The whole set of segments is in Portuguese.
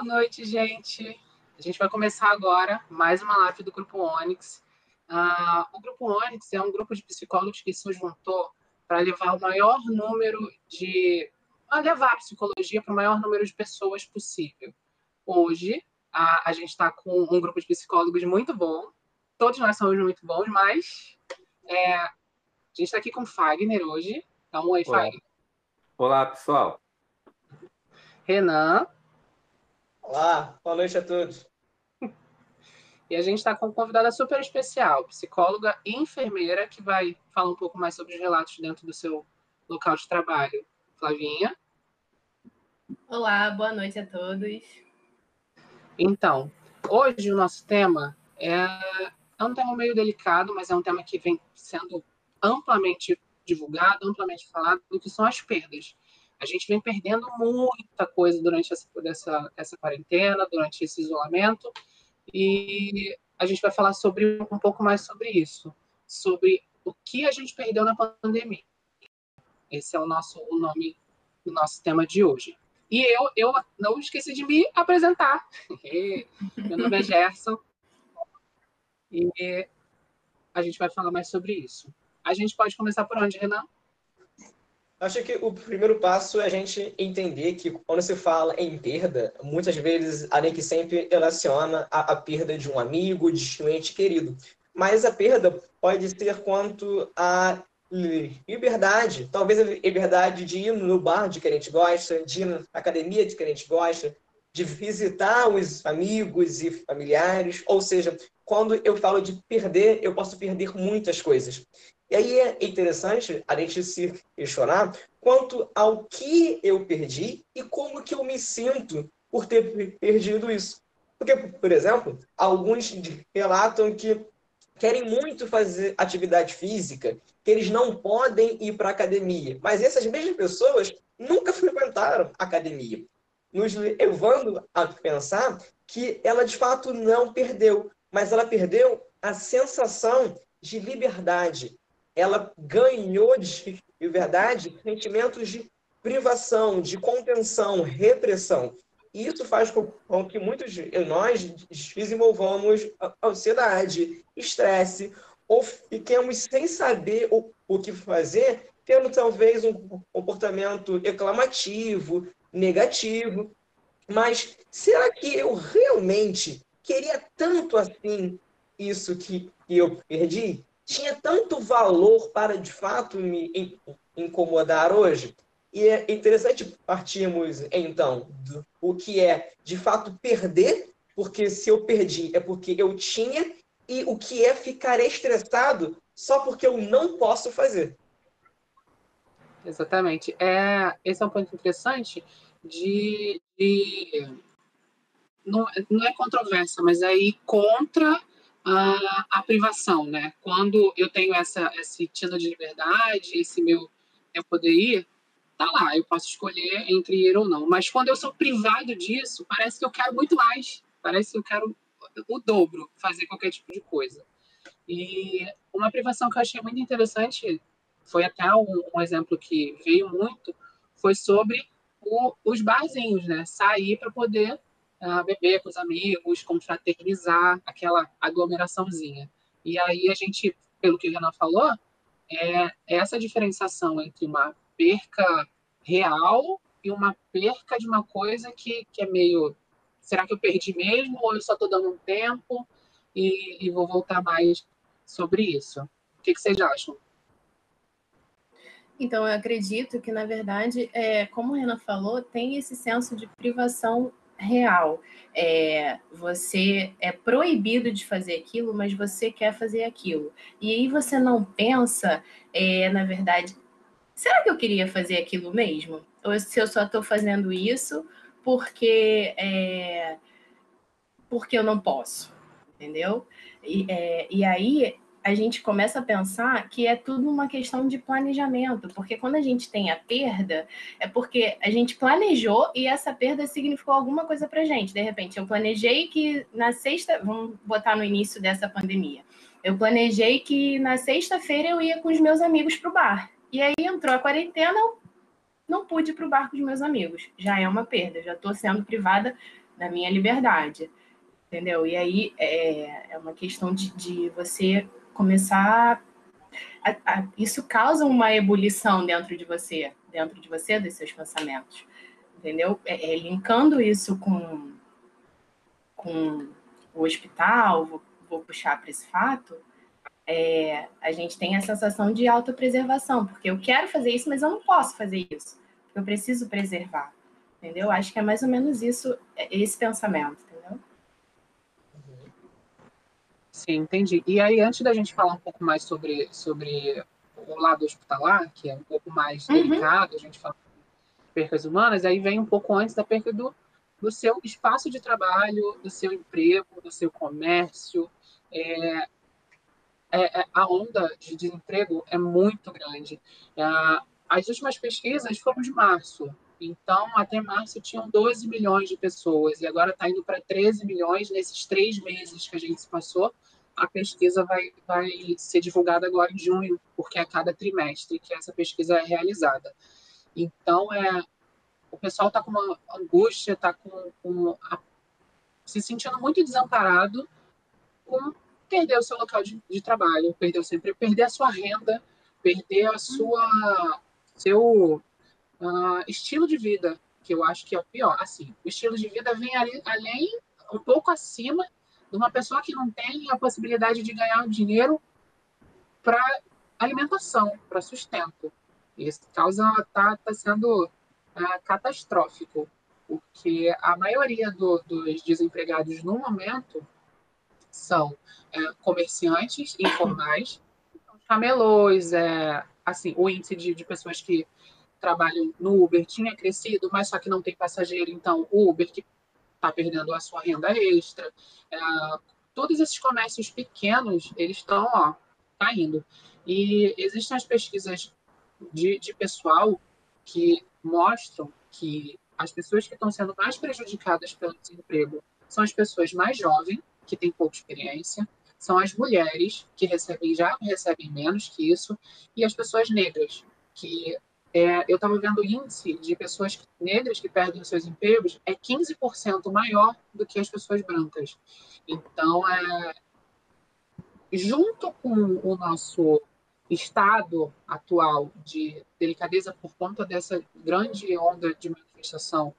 Boa noite, gente. A gente vai começar agora mais uma live do Grupo Onyx. Uh, o Grupo Onyx é um grupo de psicólogos que se juntou para levar o maior número de. levar a psicologia para o maior número de pessoas possível. Hoje, a, a gente está com um grupo de psicólogos muito bom. Todos nós somos muito bons, mas é, a gente está aqui com o Fagner hoje. Dá um oi, Olá. Fagner. Olá, pessoal. Renan. Olá, boa noite a todos. E a gente está com uma convidada super especial, psicóloga e enfermeira, que vai falar um pouco mais sobre os relatos dentro do seu local de trabalho. Flavinha. Olá, boa noite a todos. Então, hoje o nosso tema é, é um tema meio delicado, mas é um tema que vem sendo amplamente divulgado, amplamente falado, do que são as perdas. A gente vem perdendo muita coisa durante essa, essa, essa quarentena, durante esse isolamento, e a gente vai falar sobre um pouco mais sobre isso, sobre o que a gente perdeu na pandemia. Esse é o nosso o nome do nosso tema de hoje. E eu, eu não esqueci de me apresentar. Meu nome é Gerson. E a gente vai falar mais sobre isso. A gente pode começar por onde, Renan? Acho que o primeiro passo é a gente entender que quando se fala em perda, muitas vezes a gente sempre relaciona a, a perda de um amigo, de um ente querido. Mas a perda pode ser quanto a liberdade. Talvez a liberdade de ir no bar de que a gente gosta, de ir na academia de que a gente gosta, de visitar os amigos e familiares. Ou seja, quando eu falo de perder, eu posso perder muitas coisas. E aí é interessante a gente se questionar quanto ao que eu perdi e como que eu me sinto por ter perdido isso. Porque, por exemplo, alguns relatam que querem muito fazer atividade física, que eles não podem ir para a academia. Mas essas mesmas pessoas nunca frequentaram academia, nos levando a pensar que ela de fato não perdeu, mas ela perdeu a sensação de liberdade, ela ganhou de verdade sentimentos de privação, de contenção, repressão. E isso faz com que muitos de nós desenvolvamos ansiedade, estresse, ou fiquemos sem saber o, o que fazer, tendo talvez um comportamento reclamativo, negativo. Mas será que eu realmente queria tanto assim isso que eu perdi? Tinha tanto valor para de fato me incomodar hoje? E é interessante partirmos então do o que é de fato perder, porque se eu perdi é porque eu tinha, e o que é ficar estressado só porque eu não posso fazer. Exatamente. É, esse é um ponto interessante de, de não, não é controvérsia, mas aí contra a, a privação, né? Quando eu tenho essa, esse tino de liberdade, esse meu eu poder ir, tá lá, eu posso escolher entre ir ou não. Mas quando eu sou privado disso, parece que eu quero muito mais. Parece que eu quero o dobro, fazer qualquer tipo de coisa. E uma privação que eu achei muito interessante, foi até um, um exemplo que veio muito, foi sobre o, os barzinhos, né? Sair para poder uh, beber com os amigos, confraternizar, aquela aglomeraçãozinha. E aí a gente, pelo que o Renan falou, é essa diferenciação entre uma perca real e uma perca de uma coisa que, que é meio. Será que eu perdi mesmo ou eu só estou dando um tempo e, e, vou voltar mais sobre isso? O que, que vocês acham? Então, eu acredito que, na verdade, é, como o Renan falou, tem esse senso de privação real. É, você é proibido de fazer aquilo, mas você quer fazer aquilo. E aí você não pensa, é, na verdade, será que eu queria fazer aquilo mesmo? Ou se eu só estou fazendo isso porque, é, porque eu não posso, entendeu? E, é, e aí a gente começa a pensar que é tudo uma questão de planejamento, porque quando a gente tem a perda, é porque a gente planejou e essa perda significou alguma coisa para gente. De repente, eu planejei que na sexta, vamos botar no início dessa pandemia, eu planejei que na sexta-feira eu ia com os meus amigos para o bar. E aí entrou a quarentena, eu não pude ir para o bar com os meus amigos. Já é uma perda, já estou sendo privada na minha liberdade, entendeu? E aí é, é uma questão de, de você começar. A, a, isso causa uma ebulição dentro de você, dentro de você, dos seus pensamentos, entendeu? É, é linkando isso com, com o hospital, vou, vou puxar para esse fato, é, a gente tem a sensação de autopreservação, porque eu quero fazer isso, mas eu não posso fazer isso, eu preciso preservar, entendeu? Acho que é mais ou menos isso, é, esse pensamento, entendeu? Sim, entendi. E aí, antes da gente falar um pouco mais sobre, sobre o lado hospitalar, que é um pouco mais uhum. delicado, a gente fala percas humanas, aí vem um pouco antes da perca do, do seu espaço de trabalho, do seu emprego, do seu comércio. É, é, é, a onda de desemprego é muito grande. É, as últimas pesquisas foram de março. Então, até março tinham 12 milhões de pessoas e agora está indo para 13 milhões nesses três meses que a gente se passou. A pesquisa vai, vai ser divulgada agora em junho, porque é a cada trimestre que essa pesquisa é realizada. Então, é, o pessoal está com uma angústia, está com, com a, se sentindo muito desamparado com perder o seu local de, de trabalho, perder sempre perder a sua renda, perder a sua seu uh, estilo de vida, que eu acho que é o pior. Assim, o estilo de vida vem ali, além, um pouco acima de uma pessoa que não tem a possibilidade de ganhar dinheiro para alimentação, para sustento. Isso causa tá, tá sendo uh, catastrófico, porque a maioria do, dos desempregados no momento são é, comerciantes informais, camelôs, é, assim, o índice de, de pessoas que trabalham no Uber tinha crescido, mas só que não tem passageiro, então o Uber que está perdendo a sua renda extra. É, todos esses comércios pequenos, eles estão, ó, caindo. E existem as pesquisas de, de pessoal que mostram que as pessoas que estão sendo mais prejudicadas pelo desemprego são as pessoas mais jovens, que têm pouca experiência, são as mulheres, que recebem já recebem menos que isso, e as pessoas negras, que é, eu estava vendo o índice de pessoas negras que perdem seus empregos é 15% maior do que as pessoas brancas. Então, é, junto com o nosso estado atual de delicadeza por conta dessa grande onda de manifestação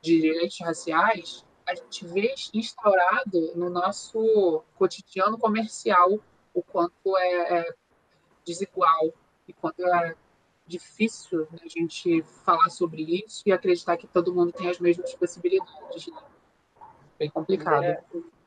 de direitos raciais, a gente vê instaurado no nosso cotidiano comercial o quanto é, é desigual e quanto é difícil a gente falar sobre isso e acreditar que todo mundo tem as mesmas possibilidades. Né? Bem complicado. É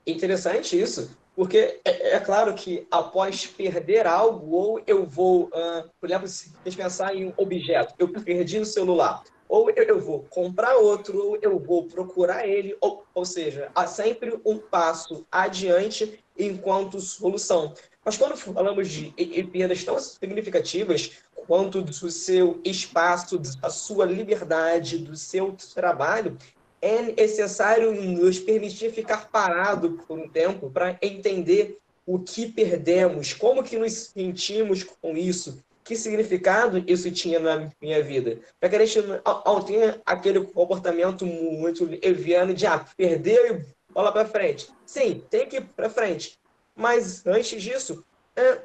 interessante isso, porque é, é, claro que após perder algo, ou eu vou, uh, por exemplo, se a gente pensar em um objeto, eu perdi o celular ou eu vou comprar outro, ou eu vou procurar ele, ou, ou seja, há sempre um passo adiante enquanto solução. Mas quando falamos de perdas tão significativas quanto do seu espaço, da sua liberdade, do seu trabalho, é necessário nos permitir ficar parado por um tempo para entender o que perdemos, como que nos sentimos com isso, que significado isso tinha na minha vida. Para que a gente não tenha aquele comportamento muito leviano de ah, perdeu e bola para frente. Sim, tem que ir para frente. Mas antes disso, é,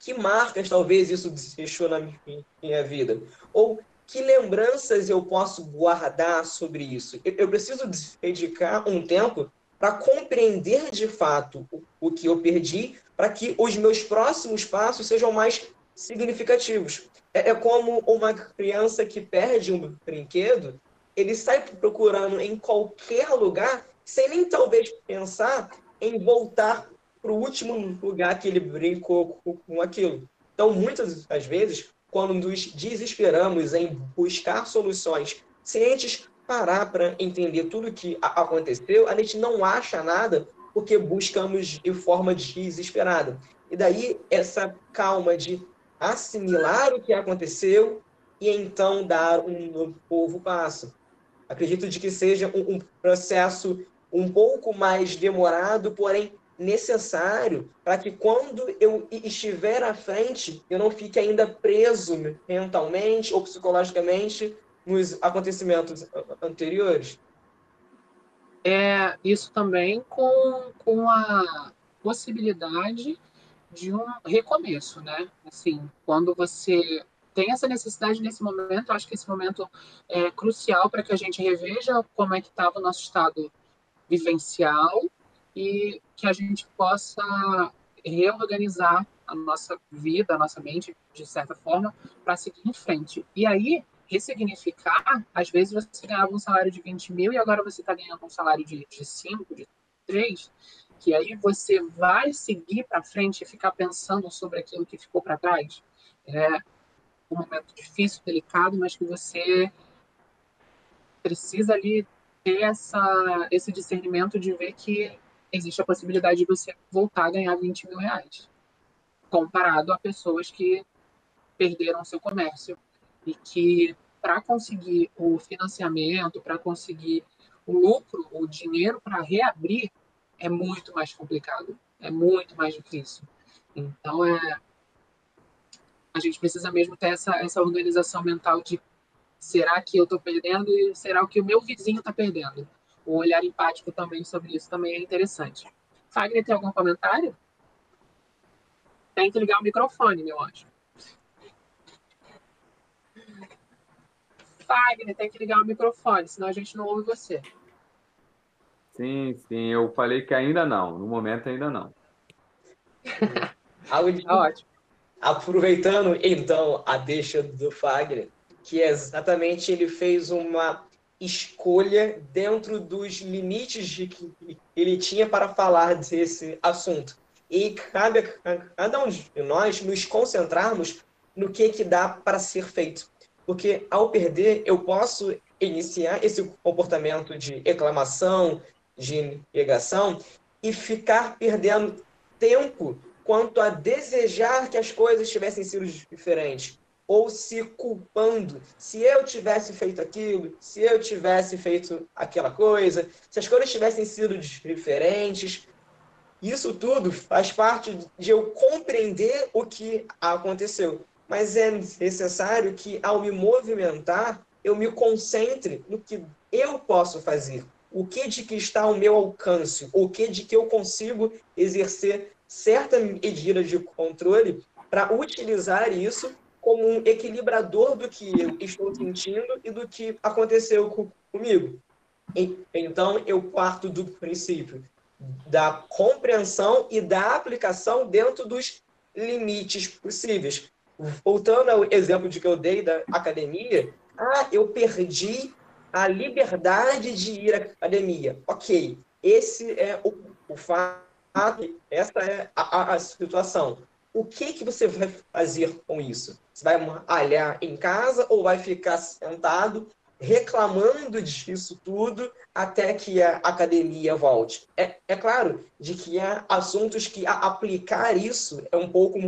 que marcas talvez isso deixou na minha vida? Ou que lembranças eu posso guardar sobre isso? Eu preciso dedicar um tempo para compreender de fato o que eu perdi, para que os meus próximos passos sejam mais significativos. É, é como uma criança que perde um brinquedo, ele sai procurando em qualquer lugar, sem nem talvez pensar em voltar para o último lugar que ele brincou com aquilo. Então, muitas das vezes, quando nos desesperamos em buscar soluções, sem antes parar para entender tudo o que aconteceu, a gente não acha nada porque buscamos de forma desesperada. E daí essa calma de assimilar o que aconteceu e então dar um novo passo. Acredito de que seja um processo um pouco mais demorado, porém necessário para que quando eu estiver à frente, eu não fique ainda preso mentalmente ou psicologicamente nos acontecimentos anteriores. é isso também com, com a possibilidade de um recomeço, né? Assim, quando você tem essa necessidade nesse momento, acho que esse momento é crucial para que a gente reveja como é que estava o nosso estado vivencial e que a gente possa reorganizar a nossa vida, a nossa mente, de certa forma, para seguir em frente. E aí, ressignificar, às vezes você ganhava um salário de 20 mil e agora você está ganhando um salário de, de 5, de 3, que aí você vai seguir para frente e ficar pensando sobre aquilo que ficou para trás. É um momento difícil, delicado, mas que você precisa ali ter essa, esse discernimento de ver que existe a possibilidade de você voltar a ganhar 20 mil reais, comparado a pessoas que perderam seu comércio e que para conseguir o financiamento, para conseguir o lucro, o dinheiro para reabrir, é muito mais complicado, é muito mais difícil. Então, é, a gente precisa mesmo ter essa, essa organização mental de será que eu estou perdendo e será que o meu vizinho está perdendo? O olhar empático também sobre isso também é interessante. Fagner, tem algum comentário? Tem que ligar o microfone, meu anjo. Fagner, tem que ligar o microfone, senão a gente não ouve você. Sim, sim, eu falei que ainda não, no momento ainda não. tá ótimo. Aproveitando então a deixa do Fagner, que é exatamente ele fez uma escolha dentro dos limites de que ele tinha para falar desse assunto. E cabe a cada um de nós nos concentrarmos no que, que dá para ser feito. Porque ao perder, eu posso iniciar esse comportamento de reclamação, de negação e ficar perdendo tempo quanto a desejar que as coisas tivessem sido diferentes ou se culpando. Se eu tivesse feito aquilo, se eu tivesse feito aquela coisa, se as coisas tivessem sido diferentes, isso tudo faz parte de eu compreender o que aconteceu. Mas é necessário que, ao me movimentar, eu me concentre no que eu posso fazer, o que de que está ao meu alcance, o que de que eu consigo exercer certa medida de controle para utilizar isso como um equilibrador do que eu estou sentindo e do que aconteceu comigo. Então, eu parto do princípio da compreensão e da aplicação dentro dos limites possíveis voltando ao exemplo de que eu dei da academia, ah, eu perdi a liberdade de ir à academia. Ok, esse é o, o fato, essa é a, a, situação. O que, que você vai fazer com isso? Você vai malhar em casa ou vai ficar sentado reclamando disso tudo até que a academia volte? É, é claro de que há assuntos que aplicar isso é um pouco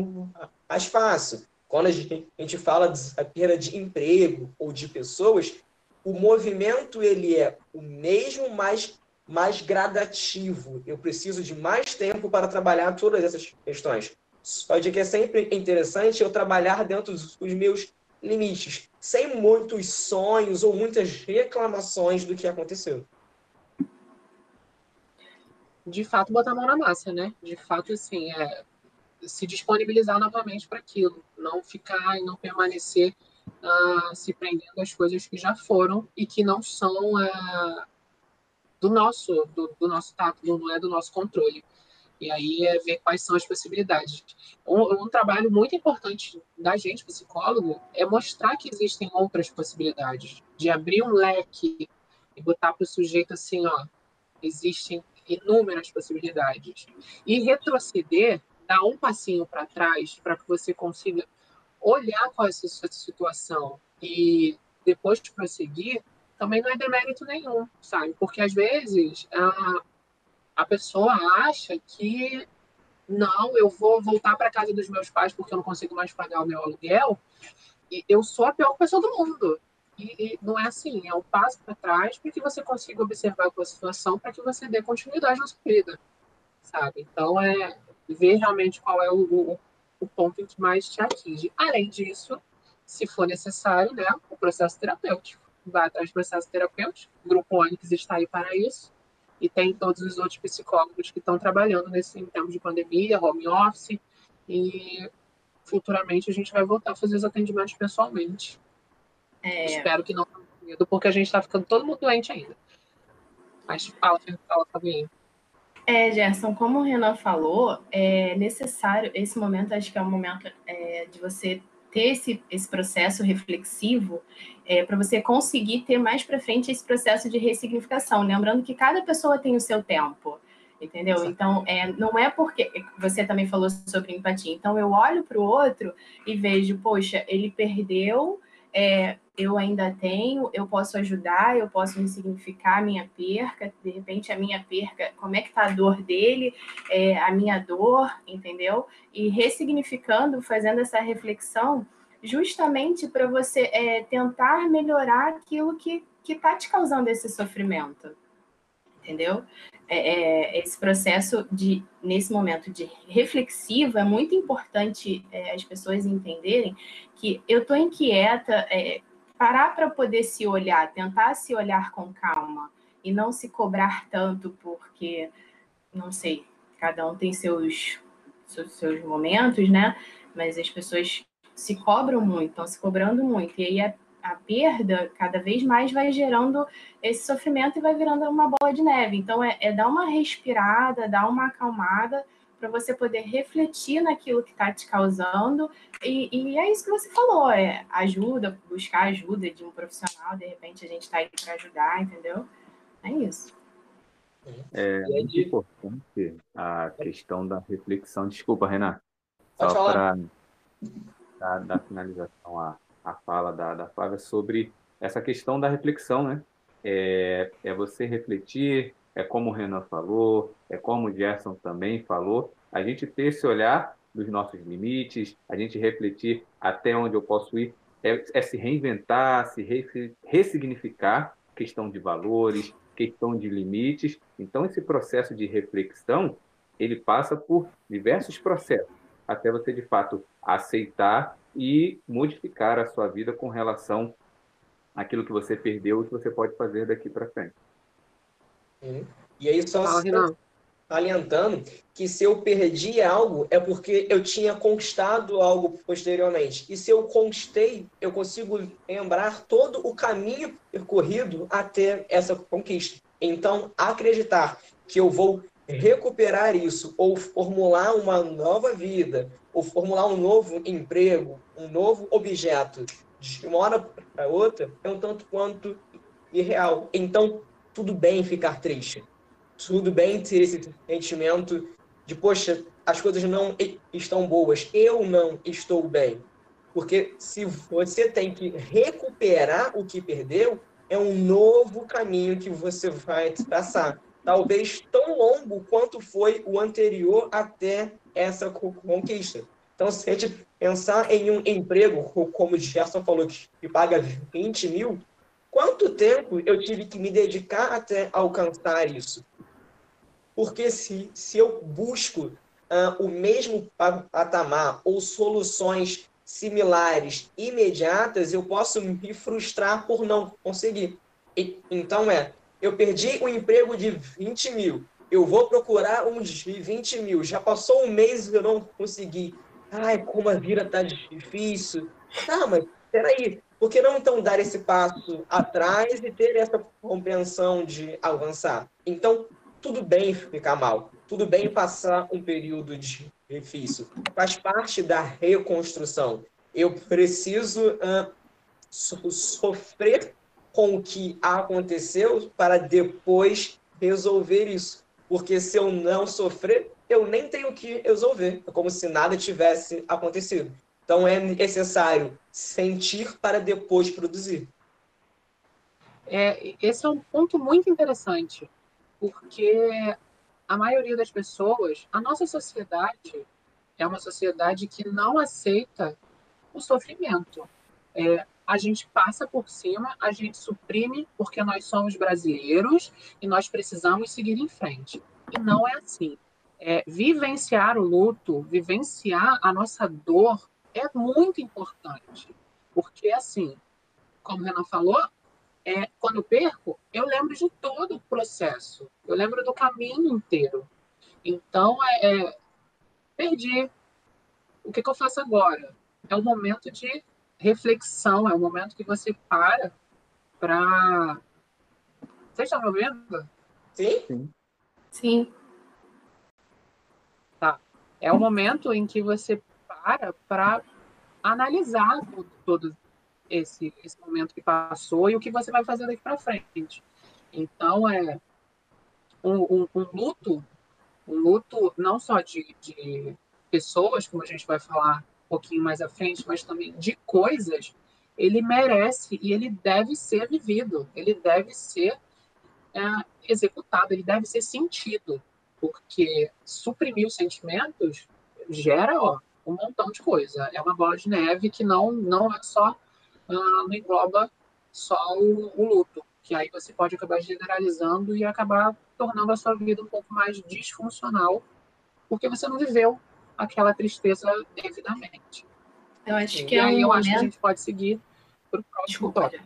mais fácil. Quando a gente fala da perda de emprego ou de pessoas, o movimento ele é o mesmo, mas mais gradativo. Eu preciso de mais tempo para trabalhar todas essas questões. Só de que é sempre interessante eu trabalhar dentro dos meus limites, sem muitos sonhos ou muitas reclamações do que aconteceu. De fato, botar a mão na massa, né? De fato, assim, é, se disponibilizar novamente para aquilo, não ficar e não permanecer uh, se prendendo às coisas que já foram e que não são uh, do nosso do, do nosso tato, não é do nosso controle. E aí é ver quais são as possibilidades. Um, um, trabalho muito importante da gente, psicólogo, é mostrar que existem outras possibilidades, de abrir um leque e botar para o sujeito assim, ó, existem inúmeras possibilidades. E retroceder dar um passinho para trás para que você consiga olhar qual é a sua situação e depois de prosseguir, também não é demérito nenhum, sabe? Porque às vezes a, a pessoa acha que não, eu vou voltar para casa dos meus pais porque eu não consigo mais pagar o meu aluguel e eu sou a pior pessoa do mundo. E, e não é assim, é um passo para trás para que você consiga observar a sua situação para que você dê continuidade na sua vida, sabe? Então é ver realmente qual é o, o, o ponto que mais te atinge. Além disso, se for necessário, né, o processo terapêutico. Vai atrás do processo terapêutico. O Grupo Onix está aí para isso. E tem todos os outros psicólogos que estão trabalhando nesse tempo de pandemia, home office, e futuramente a gente vai voltar a fazer os atendimentos pessoalmente. É... Espero que não tenha medo, porque a gente está ficando todo mundo doente ainda. Mas fala, fala, Fabinho. É, Gerson, como o Renan falou, é necessário, esse momento acho que é um momento é, de você ter esse, esse processo reflexivo é, para você conseguir ter mais para frente esse processo de ressignificação. Lembrando que cada pessoa tem o seu tempo, entendeu? Então, é, não é porque você também falou sobre empatia. Então, eu olho para o outro e vejo, poxa, ele perdeu é, eu ainda tenho, eu posso ajudar, eu posso ressignificar a minha perca, de repente a minha perca, como é que tá a dor dele, é, a minha dor, entendeu? E ressignificando, fazendo essa reflexão, justamente para você é, tentar melhorar aquilo que está te causando esse sofrimento, entendeu? É, é, esse processo de, nesse momento de reflexivo, é muito importante é, as pessoas entenderem que eu estou inquieta, é, parar para poder se olhar, tentar se olhar com calma e não se cobrar tanto, porque, não sei, cada um tem seus, seus, seus momentos, né? Mas as pessoas se cobram muito, estão se cobrando muito, e aí a a perda cada vez mais vai gerando esse sofrimento e vai virando uma bola de neve. Então, é, é dar uma respirada, dar uma acalmada para você poder refletir naquilo que está te causando. E, e, é isso que você falou: é ajuda, buscar ajuda de um profissional. De repente, a gente está aí para ajudar, entendeu? É isso. É muito importante a questão da reflexão. Desculpa, Renan. Só para dar finalização a a fala da, da Flávia sobre essa questão da reflexão, né? É, é você refletir, é como o Renan falou, é como o Gerson também falou, a gente ter esse olhar dos nossos limites, a gente refletir até onde eu posso ir, é, é se reinventar, se re, ressignificar questão de valores, questão de limites. Então, esse processo de reflexão, ele passa por diversos processos, até você, de fato, aceitar e modificar a sua vida com relação àquilo que você perdeu e que você pode fazer daqui para frente. Uhum. E aí, só salientando que se eu perdi algo, é porque eu tinha conquistado algo posteriormente. E se eu conquistei, eu consigo lembrar todo o caminho percorrido até essa conquista. Então, acreditar que eu vou recuperar isso ou formular uma nova vida, ou formular um novo emprego, um novo objeto de uma hora para outra, é um tanto quanto irreal. Então, tudo bem ficar triste. Tudo bem ter esse sentimento de, poxa, as coisas não estão boas, eu não estou bem. Porque se você tem que recuperar o que perdeu, é um novo caminho que você vai traçar. Talvez tão longo quanto foi o anterior até essa conquista. Então, se a gente pensar em um emprego, como o Gerson falou, que paga 20 mil, quanto tempo eu tive que me dedicar até alcançar isso? Porque se, se eu busco uh, o mesmo patamar ou soluções similares, imediatas, eu posso me frustrar por não conseguir. E, então é, eu perdi um emprego de 20 mil, eu vou procurar um de 20 mil. Já passou um mês e eu não consegui. Ai, como a vida tá difícil. Tá, mas peraí, por que não então dar esse passo atrás e ter essa compreensão de avançar? Então, tudo bem ficar mal, tudo bem passar um período difícil. Faz parte da reconstrução. Eu preciso uh, so sofrer com o que aconteceu para depois resolver isso. Porque se eu não sofrer, eu nem tenho que resolver. É como se nada tivesse acontecido. Então é necessário sentir para depois produzir. É, esse é um ponto muito interessante, porque a maioria das pessoas, a nossa sociedade é uma sociedade que não aceita o sofrimento. É, a gente passa por cima, a gente suprime porque nós somos brasileiros e nós precisamos seguir em frente. E não é assim. É, vivenciar o luto, vivenciar a nossa dor é muito importante. Porque, assim, como o Renan falou, é, quando eu perco, eu lembro de todo o processo, eu lembro do caminho inteiro. Então, é, é perdi. O que, que eu faço agora? É o momento de reflexão, é o momento que você para para. Vocês estão me ouvindo? Sim. Sim. Tá. É o momento em que você para para analisar todo, esse, esse momento que passou e o que você vai fazer daqui para frente. Então, é um, um, um, luto, um luto não só de, de pessoas, como a gente vai falar pouquinho mais à frente, mas também de coisas, ele merece e ele deve ser vivido, ele deve ser é, executado, ele deve ser sentido, porque suprimir os sentimentos gera ó, um montão de coisa. É uma bola de neve que não, não é só uh, não engloba só o, o, luto, que aí você pode acabar generalizando e acabar tornando a sua vida um pouco mais disfuncional, porque você não viveu aquela tristeza devidamente. Eu acho que e é aí um eu momento... acho que a gente pode seguir para o próximo tópico.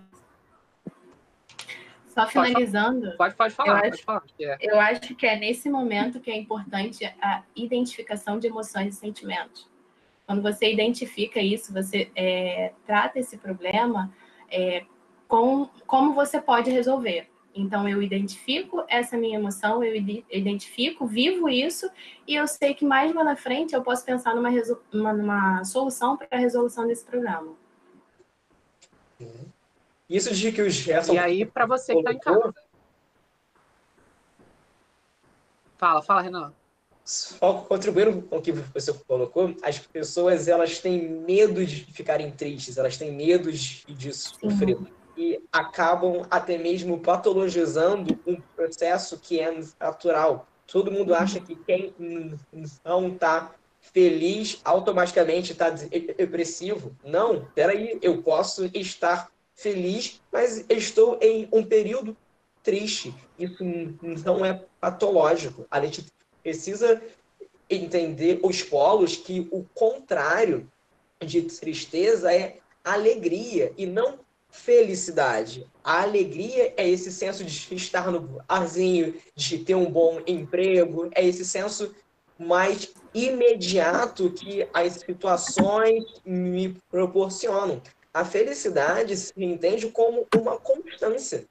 Só finalizando. Pode, pode falar, eu pode falar. É. Eu acho que é nesse momento que é importante a identificação de emoções e sentimentos. Quando você identifica isso, você é, trata esse problema é, com como você pode resolver. Então, eu identifico essa minha emoção, eu identifico, vivo isso, e eu sei que mais lá na frente eu posso pensar numa, uma, numa solução para a resolução desse problema. Isso de que o Gerson. E aí, para você que está em casa. Fala, fala, Renan só contribuindo com o que você colocou, as pessoas elas têm medo de ficarem tristes, elas têm medo de sofrer e acabam até mesmo patologizando um processo que é natural. Todo mundo uhum. acha que quem não está feliz automaticamente está depressivo. Não, peraí, eu posso estar feliz, mas estou em um período triste. Isso não é patológico. A gente precisa entender os polos que o contrário de tristeza é alegria e não felicidade. A alegria é esse senso de estar no arzinho, de ter um bom emprego, é esse senso mais imediato que as situações me proporcionam. A felicidade se entende como uma constância.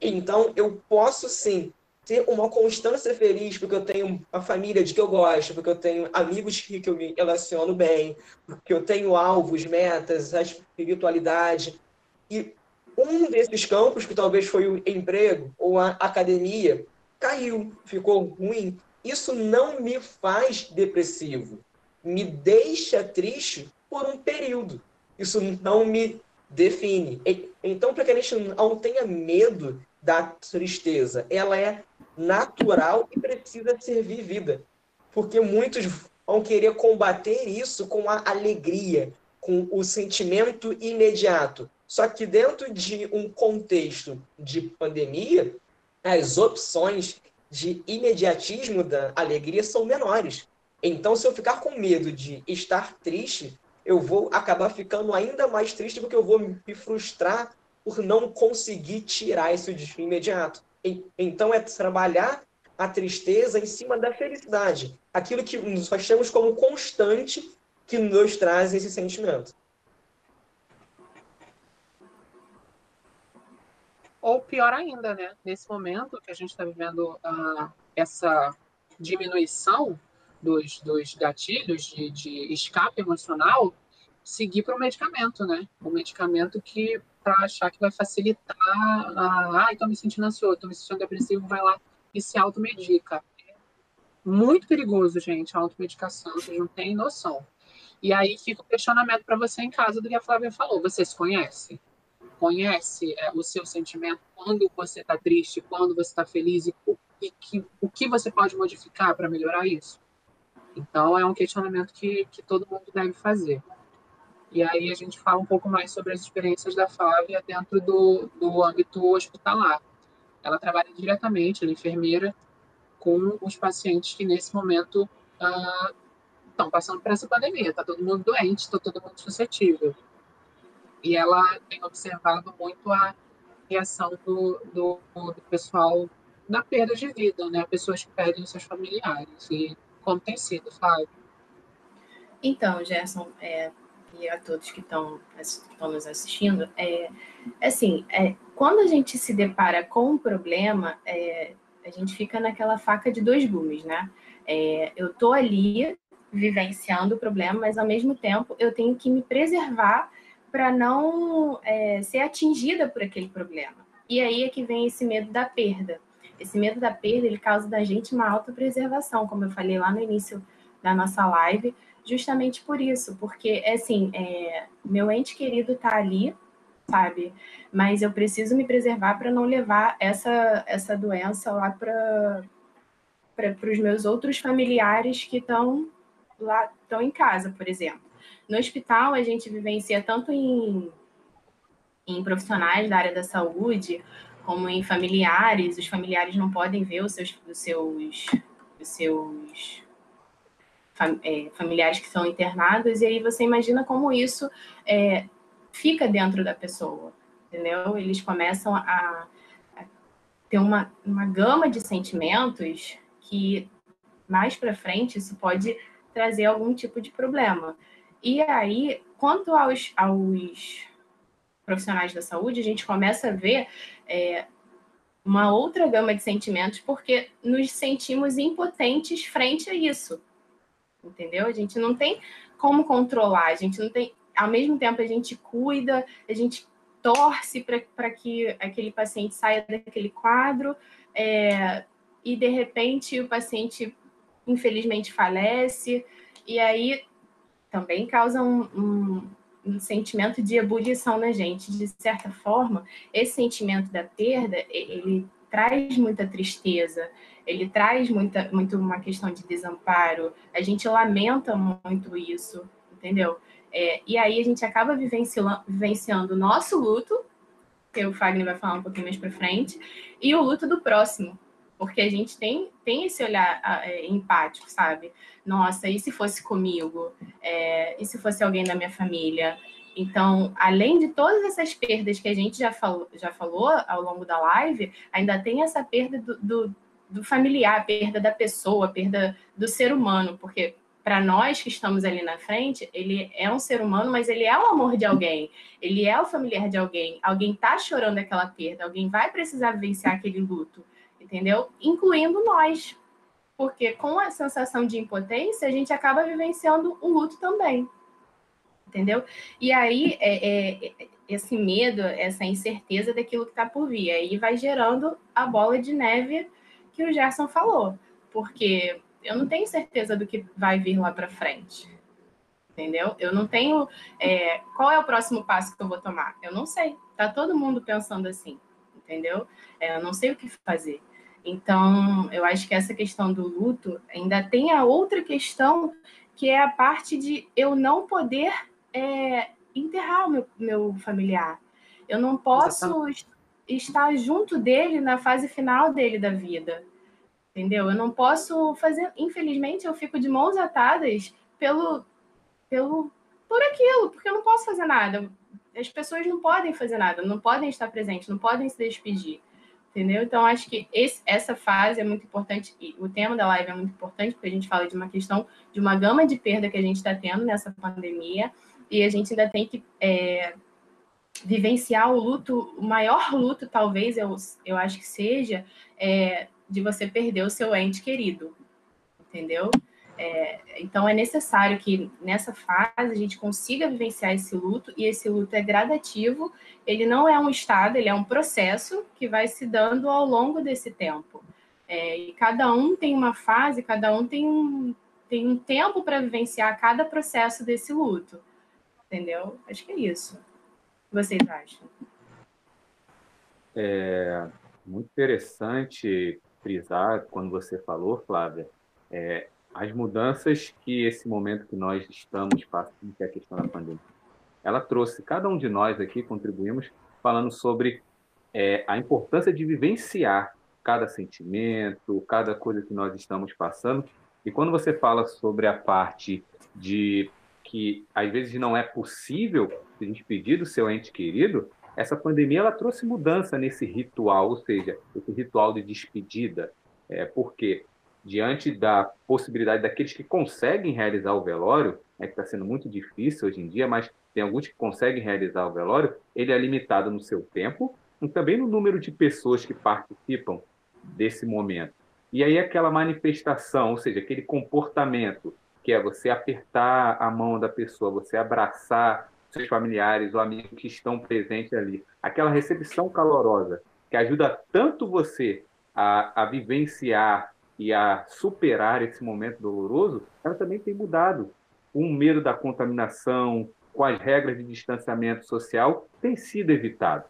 Então, eu posso sim ter uma constância feliz, porque eu tenho a família de que eu gosto, porque eu tenho amigos que, eu me relaciono bem, porque eu tenho alvos, metas, a espiritualidade. E um desses campos, que talvez foi o emprego ou a academia, caiu, ficou ruim. Isso não me faz depressivo. Me deixa triste por um período. Isso não me define. Então, para que a gente não tenha medo da tristeza, ela é natural e precisa ser vivida. Porque muitos vão querer combater isso com a alegria, com o sentimento imediato. Só que dentro de um contexto de pandemia, as opções de imediatismo da alegria são menores. Então, se eu ficar com medo de estar triste, eu vou acabar ficando ainda mais triste porque eu vou me frustrar por não conseguir tirar isso de imediato. Então é trabalhar a tristeza em cima da felicidade, aquilo que nós temos como constante que nos traz esse sentimento. Ou pior ainda, né? Nesse momento que a gente está vivendo uh, essa diminuição dos, dos gatilhos de, de escape emocional, seguir para o medicamento, né? O medicamento que para achar que vai facilitar. Ah, estou me sentindo ansioso, estou me sentindo depressivo, vai lá e se automedica. Muito perigoso, gente, a automedicação, vocês não têm noção. E aí fica o questionamento para você em casa do que a Flávia falou. Você se conhece? Conhece é, o seu sentimento quando você está triste, quando você está feliz e, e que, o que você pode modificar para melhorar isso? Então, é um questionamento que, que todo mundo deve fazer. E aí a gente fala um pouco mais sobre as experiências da Flávia dentro do, do âmbito hospitalar. Ela trabalha diretamente, ela é enfermeira, com os pacientes que nesse momento estão uh, passando por essa pandemia. Está todo mundo doente, está todo mundo suscetível. E ela tem observado muito a reação do, do, do, pessoal na perda de vida, né? Pessoas que perdem seus familiares. E como tem sido, Flávio? Então, Gerson, é, e a todos que estão nos assistindo, é, é assim, é, quando a gente se depara com um problema, é, a gente fica naquela faca de dois gumes, né? É, eu tô ali vivenciando o problema, mas ao mesmo tempo eu tenho que me preservar para não é, ser atingida por aquele problema. E aí é que vem esse medo da perda. Esse medo da perda ele causa da gente uma autopreservação, como eu falei lá no início da nossa live, justamente por isso, porque assim, é, meu ente querido está ali, sabe? Mas eu preciso me preservar para não levar essa, essa doença lá para para os meus outros familiares que estão lá, estão em casa, por exemplo. No hospital, a gente vivencia tanto em, em profissionais da área da saúde, como em familiares. Os familiares não podem ver os seus, os seus, os seus é, familiares que são internados, e aí você imagina como isso é, fica dentro da pessoa, entendeu? Eles começam a, a ter uma, uma gama de sentimentos que mais para frente isso pode trazer algum tipo de problema. E aí, quanto aos, aos profissionais da saúde, a gente começa a ver é, uma outra gama de sentimentos, porque nos sentimos impotentes frente a isso. Entendeu? A gente não tem como controlar, a gente não tem. Ao mesmo tempo, a gente cuida, a gente torce para que aquele paciente saia daquele quadro, é, e de repente o paciente infelizmente falece, e aí também causa um, um, um, sentimento de ebulição na gente. De certa forma, esse sentimento da perda, ele traz muita tristeza, ele traz muita, muito uma questão de desamparo, a gente lamenta muito isso, entendeu? É, e aí a gente acaba vivenciando, o nosso luto, que o Fagner vai falar um pouquinho mais para frente, e o luto do próximo, porque a gente tem, tem esse olhar é, empático, sabe? Nossa, e se fosse comigo? É, e se fosse alguém da minha família? Então, além de todas essas perdas que a gente já falou, já falou ao longo da live, ainda tem essa perda do, do, do familiar, perda da pessoa, perda do ser humano, porque para nós que estamos ali na frente, ele é um ser humano, mas ele é o amor de alguém, ele é o familiar de alguém, alguém está chorando aquela perda, alguém vai precisar vivenciar aquele luto entendeu? Incluindo nós. Porque com a sensação de impotência, a gente acaba vivenciando um luto também. Entendeu? E aí, é, é, esse medo, essa incerteza daquilo que está por vir, aí vai gerando a bola de neve que o Gerson falou. Porque eu não tenho certeza do que vai vir lá para frente. Entendeu? Eu não tenho. É, qual é o próximo passo que eu vou tomar? Eu não sei. Tá todo mundo pensando assim. Entendeu? É, eu não sei o que fazer. Então, eu acho que essa questão do luto ainda tem a outra questão, que é a parte de eu não poder é, enterrar o meu, meu familiar. Eu não posso Exatamente. estar junto dele na fase final dele da vida. Entendeu? Eu não posso fazer. Infelizmente, eu fico de mãos atadas pelo, pelo, por aquilo, porque eu não posso fazer nada. As pessoas não podem fazer nada, não podem estar presentes, não podem se despedir entendeu? Então, acho que esse, essa fase é muito importante, e o tema da live é muito importante, porque a gente fala de uma questão, de uma gama de perda que a gente está tendo nessa pandemia, e a gente ainda tem que é, vivenciar o luto, o maior luto, talvez, eu, eu acho que seja, é, de você perder o seu ente querido, entendeu? É, então é necessário que nessa fase a gente consiga vivenciar esse luto, e esse luto é gradativo, ele não é um estado, ele é um processo que vai se dando ao longo desse tempo. É, e cada um tem uma fase, cada um tem um, tem um tempo para vivenciar cada processo desse luto. Entendeu? Acho que é isso. O que vocês acham? É muito interessante frisar quando você falou, Flávia, é, as mudanças que esse momento que nós estamos passando, que é a questão da pandemia, ela trouxe, cada um de nós aqui contribuímos falando sobre é, a importância de vivenciar cada sentimento, cada coisa que nós estamos passando. E quando você fala sobre a parte de que às vezes não é possível se despedir do seu ente querido, essa pandemia ela trouxe mudança nesse ritual, ou seja, esse ritual de despedida, é, porque diante da possibilidade daqueles que conseguem realizar o velório, é que está sendo muito difícil hoje em dia, mas tem alguns que conseguem realizar o velório, ele é limitado no seu tempo e também no número de pessoas que participam desse momento. E aí aquela manifestação, ou seja, aquele comportamento que é você apertar a mão da pessoa, você abraçar seus familiares ou amigos que estão presentes ali, aquela recepção calorosa que ajuda tanto você a, a vivenciar e a superar esse momento doloroso, ela também tem mudado. O medo da contaminação, com as regras de distanciamento social, tem sido evitado.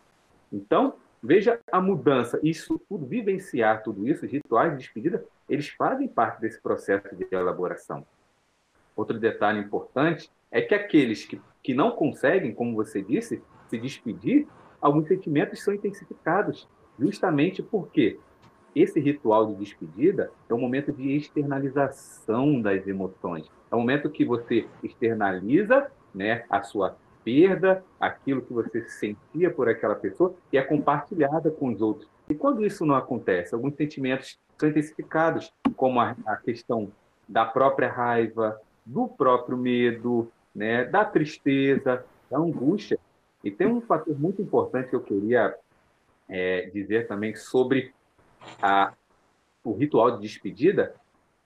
Então, veja a mudança. Isso tudo, vivenciar tudo isso, os rituais de despedida, eles fazem parte desse processo de elaboração. Outro detalhe importante é que aqueles que, que não conseguem, como você disse, se despedir, alguns sentimentos são intensificados, justamente porque esse ritual de despedida é um momento de externalização das emoções. É um momento que você externaliza né, a sua perda, aquilo que você sentia por aquela pessoa e é compartilhada com os outros. E quando isso não acontece, alguns sentimentos são intensificados, como a, a questão da própria raiva, do próprio medo, né, da tristeza, da angústia. E tem um fator muito importante que eu queria é, dizer também sobre a, o ritual de despedida,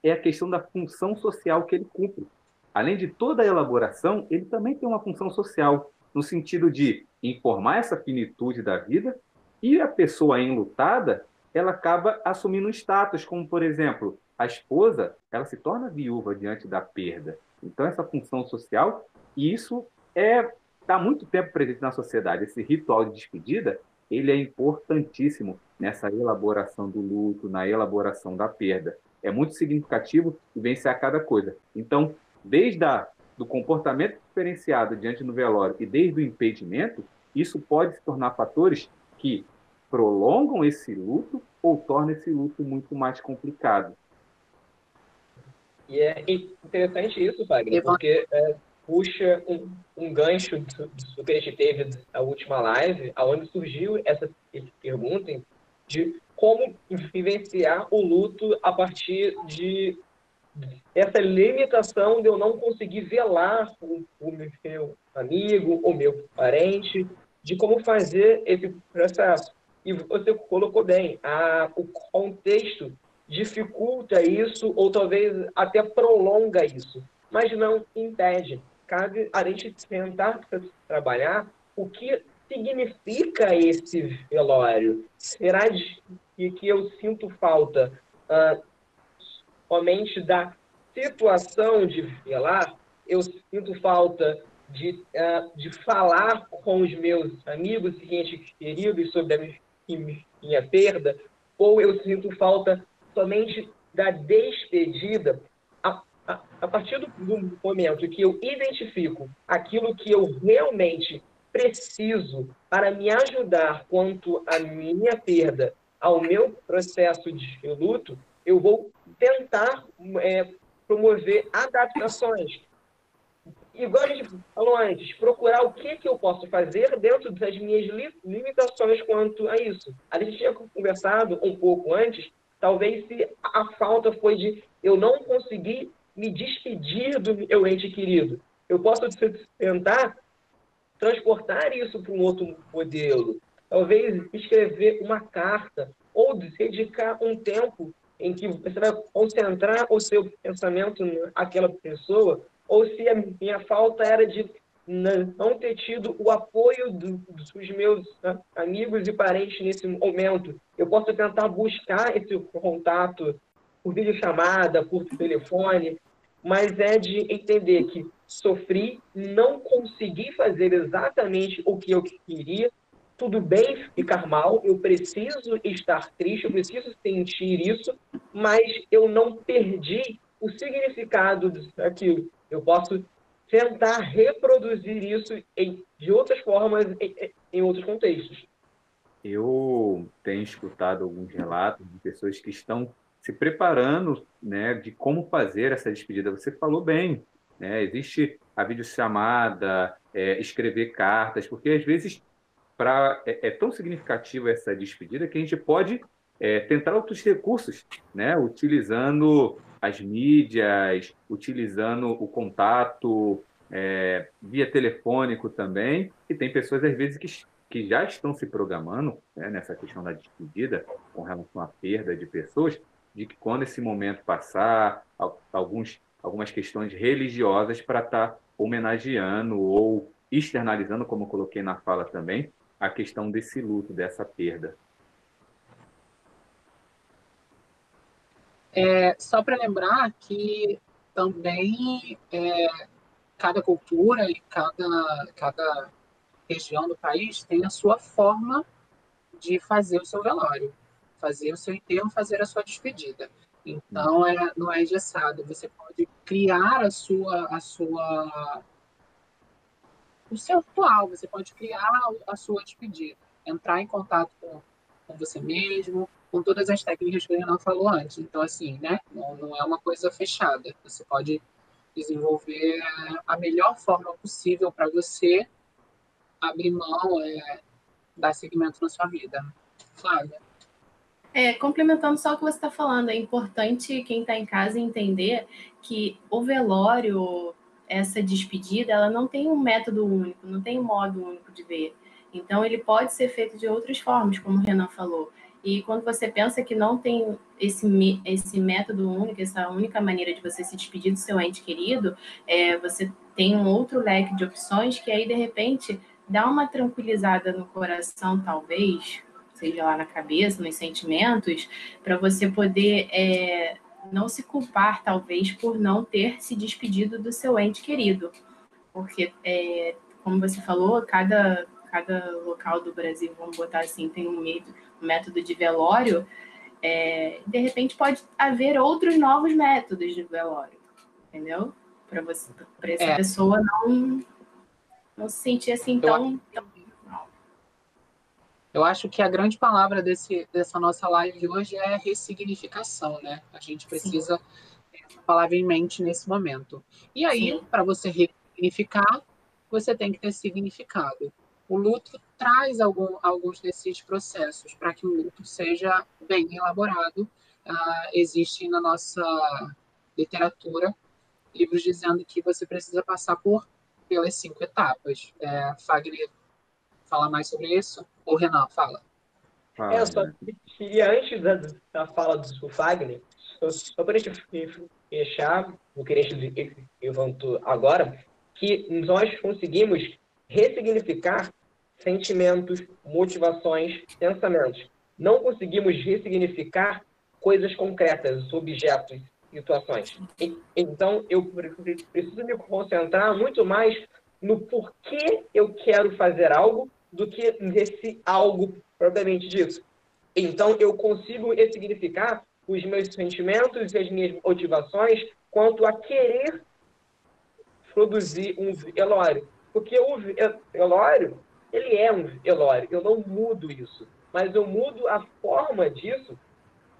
é a questão da função social que ele cumpre. Além de toda a elaboração, ele também tem uma função social, no sentido de informar essa finitude da vida e a pessoa enlutada, ela acaba assumindo um status, como, por exemplo, a esposa, ela se torna viúva diante da perda. Então, essa função social, e isso é está muito tempo presente na sociedade. Esse ritual de despedida, ele é importantíssimo nessa elaboração do luto, na elaboração da perda. É muito significativo e vence a cada coisa. Então, desde a, do comportamento diferenciado diante do velório e desde o impedimento, isso pode se tornar fatores que prolongam esse luto ou tornam esse luto muito mais complicado. E é interessante isso, Wagner, porque é, puxa um, um gancho do, do, que a gente teve na última live, aonde surgiu essa pergunta de como vivenciar o luto a partir de essa limitação de eu não conseguir velar o, o meu amigo, o meu parente, de como fazer esse processo. E você colocou bem, a, o contexto dificulta isso ou talvez até prolonga isso, mas não impede. Cabe a gente tentar trabalhar o que significa esse velório. Será de que eu sinto falta uh, somente da situação de velar? Eu sinto falta de, uh, de falar com os meus amigos e queridos sobre a minha perda? Ou eu sinto falta somente da despedida, a, partir do, do momento que eu identifico aquilo que eu realmente preciso para me ajudar quanto à minha perda, ao meu processo de luto, eu vou tentar é, promover adaptações. Igual a gente falou antes, procurar o que, que eu posso fazer dentro das minhas limitações quanto a isso. A gente tinha conversado um pouco antes Talvez se a falta foi de eu não conseguir me despedir do meu ente querido. Eu posso tentar transportar isso para um outro modelo. Talvez escrever uma carta ou dedicar um tempo em que você vai concentrar o seu pensamento naquela pessoa, ou se a minha falta era de não ter tido o apoio do, dos meus né, amigos e parentes nesse momento. Eu posso tentar buscar esse contato por videochamada, por telefone, mas é de entender que sofri, não consegui fazer exatamente o que eu queria, tudo bem ficar mal, eu preciso estar triste, eu preciso sentir isso, mas eu não perdi o significado daquilo. Eu posso tentar reproduzir isso em, de outras formas, em, em outros contextos. Eu tenho escutado alguns relatos de pessoas que estão se preparando né, de como fazer essa despedida. Você falou bem, né? existe a videochamada, é, escrever cartas, porque às vezes pra, é, é, tão significativa essa despedida que a gente pode é, tentar outros recursos, né? utilizando as mídias, utilizando o contato é, via telefônico também, e tem pessoas às vezes que, que já estão se programando né, nessa questão da despedida com relação à perda de pessoas, de que quando esse momento passar, alguns, algumas questões religiosas para estar tá homenageando ou externalizando, como eu coloquei na fala também, a questão desse luto, dessa perda. É, só para lembrar que também é, cada cultura e cada, cada região do país tem a sua forma de fazer o seu velório, fazer o seu enterro, fazer a sua despedida. Então, é, não é engessado. Você pode criar a sua, a sua, o seu ritual. Você pode criar a sua despedida, entrar em contato com, com você mesmo, com todas as técnicas que o Renan falou antes. Então, assim, né? Não, não é uma coisa fechada. Você pode desenvolver a melhor forma possível para você abrir mão, é, dar seguimento na sua vida. Flávia. É, complementando só o que você está falando, é importante quem está em casa entender que o velório, essa despedida, ela não tem um método único, não tem um modo único de ver. Então, ele pode ser feito de outras formas, como o Renan falou. E quando você pensa que não tem esse, esse método único, essa única maneira de você se despedir do seu ente querido, é, você tem um outro leque de opções que aí, de repente, dá uma tranquilizada no coração, talvez, seja lá na cabeça, nos sentimentos, para você poder é, não se culpar, talvez, por não ter se despedido do seu ente querido. Porque, é, como você falou, cada, cada local do Brasil, vamos botar assim, tem um método de velório, é, de repente pode haver outros novos métodos de velório, entendeu? Para você, para essa é. pessoa não não se sentir assim tão, tão eu acho que a grande palavra desse, dessa nossa live de hoje é ressignificação, né? A gente precisa Sim. ter essa palavra em mente nesse momento. E aí, para você ressignificar, você tem que ter significado o luto traz algum, alguns desses processos para que o luto seja bem elaborado. Uh, existe na nossa literatura livros dizendo que você precisa passar por pelas cinco etapas. É, Fagner fala mais sobre isso? Ou Renan, fala. É, só queria, antes da, da fala do Fagner, só para a gente fechar o que a gente levantou agora, que nós conseguimos ressignificar sentimentos, motivações, pensamentos. Não conseguimos ressignificar coisas concretas, objetos, situações. Então, eu preciso me concentrar muito mais no porquê eu quero fazer algo do que nesse algo propriamente dito. Então, eu consigo ressignificar os meus sentimentos e as minhas motivações quanto a querer produzir um velório. Porque o velório ele é um velório. Eu não mudo isso. Mas eu mudo a forma disso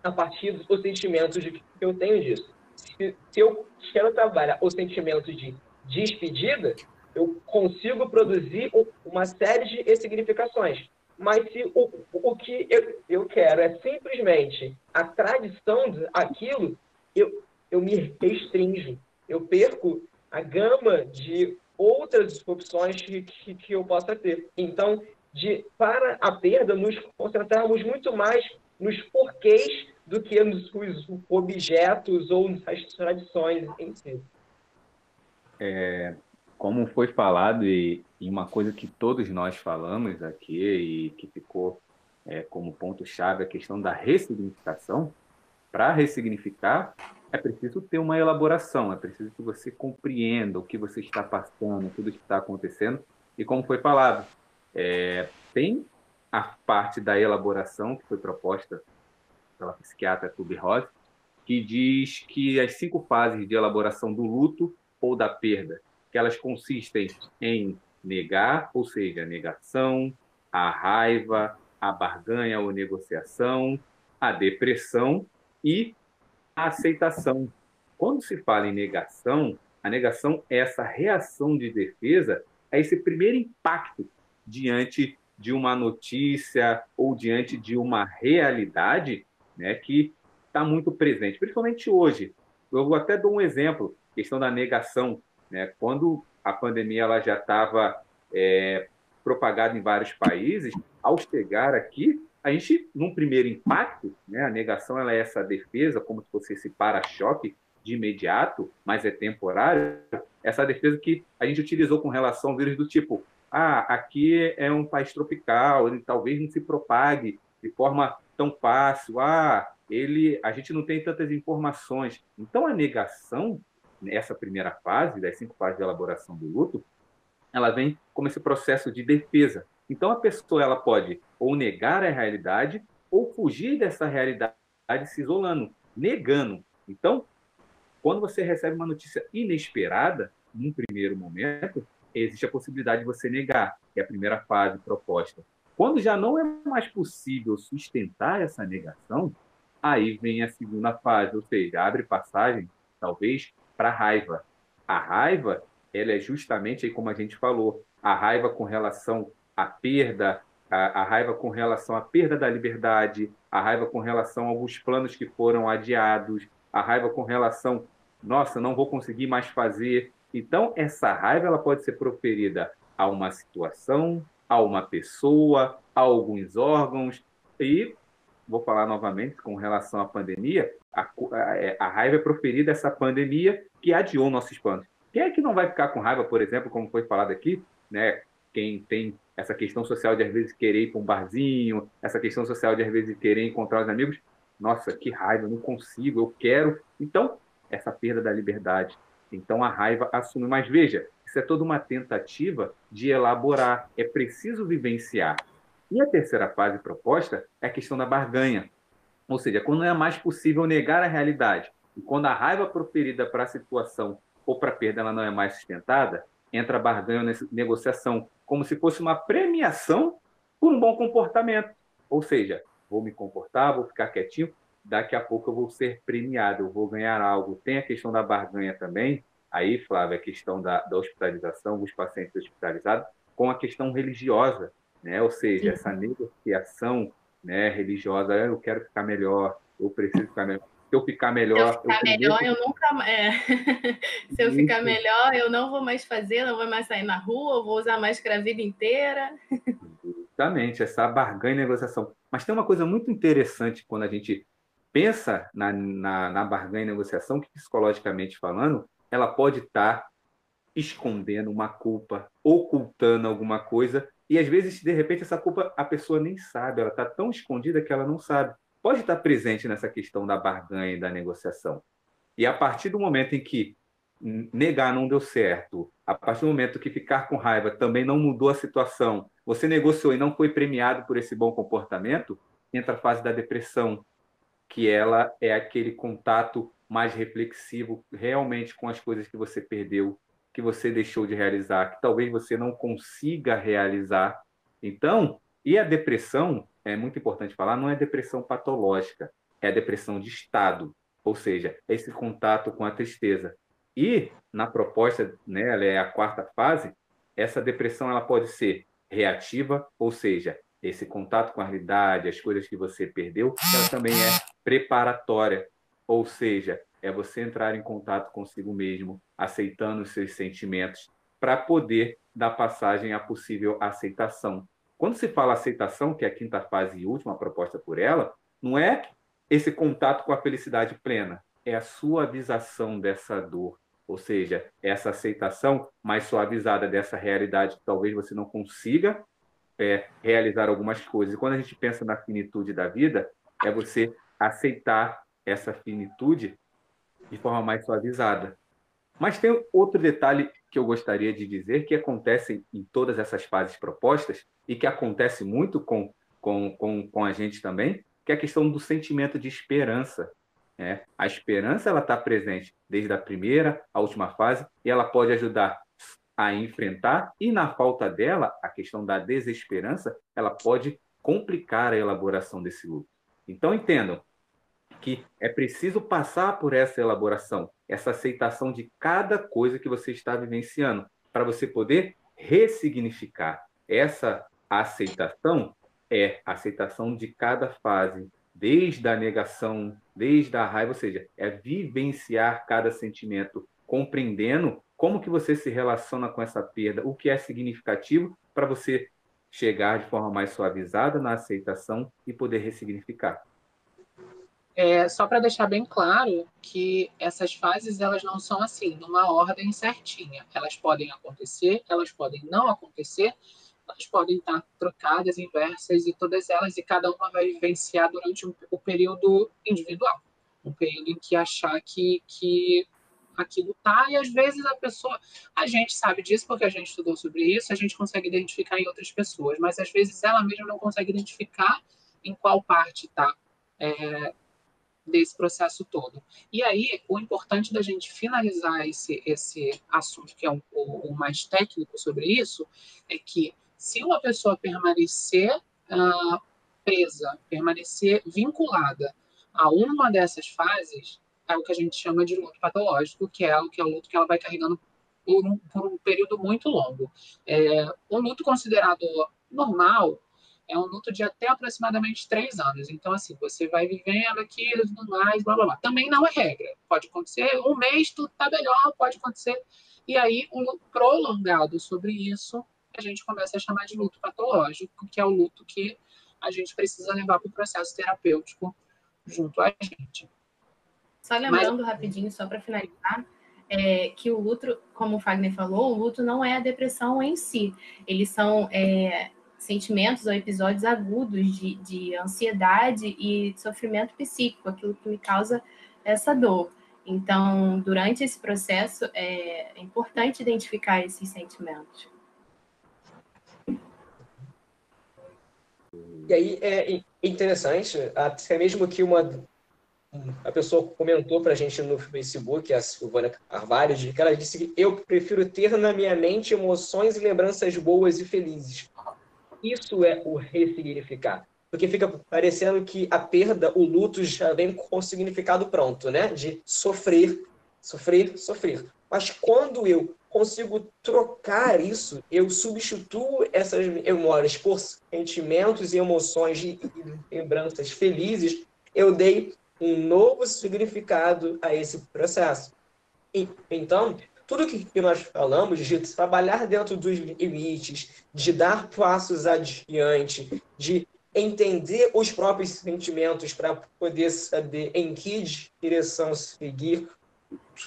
a partir dos sentimentos que eu tenho disso. Se, se eu quero trabalhar o sentimento de despedida, eu consigo produzir uma série de significações. Mas se o, o que eu, eu quero é simplesmente a tradição daquilo, eu, eu me restringo. Eu perco a gama de outras opções que, que, que eu possa ter. Então, de, para a perda, nos concentrarmos muito mais nos porquês do que nos objetos ou nas tradições em si. É, como foi falado, e, e, uma coisa que todos nós falamos aqui e que ficou é, como ponto-chave a questão da ressignificação, para ressignificar, é preciso ter uma elaboração, é preciso que você compreenda o que você está passando, tudo que está acontecendo. E como foi falado, é, tem a parte da elaboração que foi proposta pela psiquiatra Tube Rose, que diz que as cinco fases de elaboração do luto ou da perda, que elas consistem em negar, ou seja, a negação, a raiva, a barganha ou negociação, a depressão e a aceitação. Quando se fala em negação, a negação é essa reação de defesa, é esse primeiro impacto diante de uma notícia ou diante de uma realidade né, que está muito presente, principalmente hoje. Eu até dou um exemplo, questão da negação. Né? Quando a pandemia ela já estava é, propagada em vários países, ao chegar aqui, a gente, num primeiro impacto, né, a negação ela é essa defesa, como se fosse esse para-choque de imediato, mas é temporário, essa defesa que a gente utilizou com relação ao vírus do tipo, ah, aqui é um país tropical, ele talvez não se propague de forma tão fácil, ah, ele, a gente não tem tantas informações. Então, a negação, nessa primeira fase, das cinco fases de elaboração do luto, ela vem como esse processo de defesa. Então, a pessoa ela pode ou negar a realidade ou fugir dessa realidade se isolando, negando. Então, quando você recebe uma notícia inesperada, num primeiro momento, existe a possibilidade de você negar, que é a primeira fase proposta. Quando já não é mais possível sustentar essa negação, aí vem a segunda fase, ou seja, abre passagem, talvez, para a raiva. A raiva, ela é justamente, aí como a gente falou, a raiva com relação à perda, a, a raiva com relação à perda da liberdade, a raiva com relação a alguns planos que foram adiados, a raiva com relação, nossa, não vou conseguir mais fazer, então, essa raiva ela pode ser proferida a uma situação, a uma pessoa, a alguns órgãos. E, vou falar novamente com relação à pandemia, a, é, a raiva é proferida essa pandemia que adiou nossos planos. Quem é que não vai ficar com raiva, por exemplo, como foi falado aqui, né? Quem tem essa questão social de às vezes querer ir para um barzinho, essa questão social de às vezes querer encontrar os amigos, nossa, que raiva, não consigo, eu quero. Então, essa perda da liberdade, então a raiva assume. Mas veja, isso é toda uma tentativa de elaborar, é preciso vivenciar. E a terceira fase proposta é a questão da barganha. Ou seja, quando não é mais possível negar a realidade e quando a raiva proferida para a situação ou para a perda ela não é mais sustentada, entra a barganha nessa negociação, como se fosse uma premiação por um bom comportamento. Ou seja, vou me comportar, vou ficar quietinho, daqui a pouco eu vou ser premiado, eu vou ganhar algo. Tem a questão da barganha também, aí, Flávia, a questão da, da hospitalização, os pacientes hospitalizados, com a questão religiosa, né? ou seja, Sim. essa negociação né, religiosa, ah, eu quero ficar melhor, eu preciso ficar melhor. Se eu ficar melhor. Se eu ficar eu melhor, eu nunca. É. Se eu ficar melhor, eu não vou mais fazer, não vou mais sair na rua, eu vou usar máscara a vida inteira. Justamente, essa barganha e negociação. Mas tem uma coisa muito interessante quando a gente pensa na, na, na barganha e negociação, que psicologicamente falando, ela pode estar tá escondendo uma culpa, ocultando alguma coisa, e às vezes, de repente, essa culpa a pessoa nem sabe, ela está tão escondida que ela não sabe. Pode estar presente nessa questão da barganha e da negociação. E a partir do momento em que negar não deu certo, a partir do momento que ficar com raiva também não mudou a situação, você negociou e não foi premiado por esse bom comportamento, entra a fase da depressão, que ela é aquele contato mais reflexivo realmente com as coisas que você perdeu, que você deixou de realizar, que talvez você não consiga realizar. Então, e a depressão, é muito importante falar, não é depressão patológica, é a depressão de estado, ou seja, é esse contato com a tristeza. E na proposta, né, ela é a quarta fase, essa depressão ela pode ser reativa, ou seja, esse contato com a realidade, as coisas que você perdeu, ela também é preparatória, ou seja, é você entrar em contato consigo mesmo, aceitando os seus sentimentos, para poder dar passagem à possível aceitação. Quando se fala aceitação, que é a quinta fase e última proposta por ela, não é esse contato com a felicidade plena, é a suavização dessa dor, ou seja, essa aceitação mais suavizada dessa realidade que talvez você não consiga é, realizar algumas coisas. E quando a gente pensa na finitude da vida, é você aceitar essa finitude de forma mais suavizada. Mas tem outro detalhe que eu gostaria de dizer que acontece em todas essas fases propostas e que acontece muito com, com, com, com a gente também, que é a questão do sentimento de esperança. Né? A esperança ela está presente desde a primeira à última fase e ela pode ajudar a enfrentar e na falta dela, a questão da desesperança, ela pode complicar a elaboração desse luto. Então entendam que é preciso passar por essa elaboração, essa aceitação de cada coisa que você está vivenciando, para você poder ressignificar essa aceitação é a aceitação de cada fase, desde a negação, desde a raiva, ou seja, é vivenciar cada sentimento, compreendendo como que você se relaciona com essa perda, o que é significativo para você chegar de forma mais suavizada na aceitação e poder ressignificar. É, só para deixar bem claro que essas fases elas não são assim, numa ordem certinha. Elas podem acontecer, elas podem não acontecer, elas podem estar trocadas, inversas e todas elas, e cada uma vai vivenciar durante um, o período individual. Um período em que achar que, que aquilo tá, e às vezes a pessoa, a gente sabe disso porque a gente estudou sobre isso, a gente consegue identificar em outras pessoas, mas às vezes ela mesma não consegue identificar em qual parte está é, desse processo todo. E aí, o importante da gente finalizar esse, esse assunto, que é um, mais técnico sobre isso, é que se uma pessoa permanecer uh, presa, permanecer vinculada a uma dessas fases, é o que a gente chama de luto patológico, que é o que é o luto que ela vai carregando por um, por um período muito longo. É, um luto considerado normal é um luto de até aproximadamente três anos. Então, assim, você vai vivendo aquilo e tudo mais, blá, blá, blá. Também não é regra. Pode acontecer um mês, tudo tá melhor, pode acontecer. E aí, um luto prolongado sobre isso, a gente começa a chamar de luto patológico, que é o luto que a gente precisa levar para o processo terapêutico junto a gente. Só lembrando Mas... rapidinho, só para finalizar, é, que o luto, como o Fagner falou, o luto não é a depressão em si. Eles são é, sentimentos ou episódios agudos de, de ansiedade e sofrimento psíquico, aquilo que me causa essa dor. Então, durante esse processo, é importante identificar esses sentimentos. E aí é interessante, até mesmo que uma a pessoa comentou para a gente no Facebook, a Silvana Carvalho, que ela disse que eu prefiro ter na minha mente emoções e lembranças boas e felizes. Isso é o ressignificar. Porque fica parecendo que a perda, o luto já vem com o significado pronto, né? De sofrer, sofrer, sofrer. Mas quando eu consigo trocar isso, eu substituo essas memórias por sentimentos e emoções e lembranças felizes, eu dei um novo significado a esse processo. E, então, tudo que nós falamos de trabalhar dentro dos limites, de dar passos adiante, de entender os próprios sentimentos para poder saber em que direção seguir,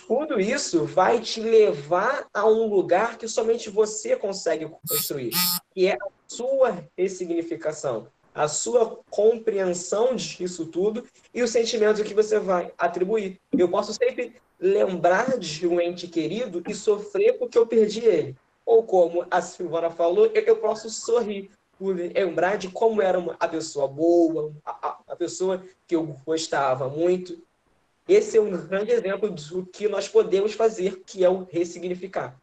tudo isso vai te levar a um lugar que somente você consegue construir, que é a sua ressignificação, a sua compreensão disso tudo e o sentimento que você vai atribuir. Eu posso sempre lembrar de um ente querido e sofrer porque eu perdi ele. Ou como a Silvana falou, eu posso sorrir por lembrar de como era a pessoa boa, a, a pessoa que eu gostava muito. Esse é um grande exemplo do que nós podemos fazer, que é o ressignificar.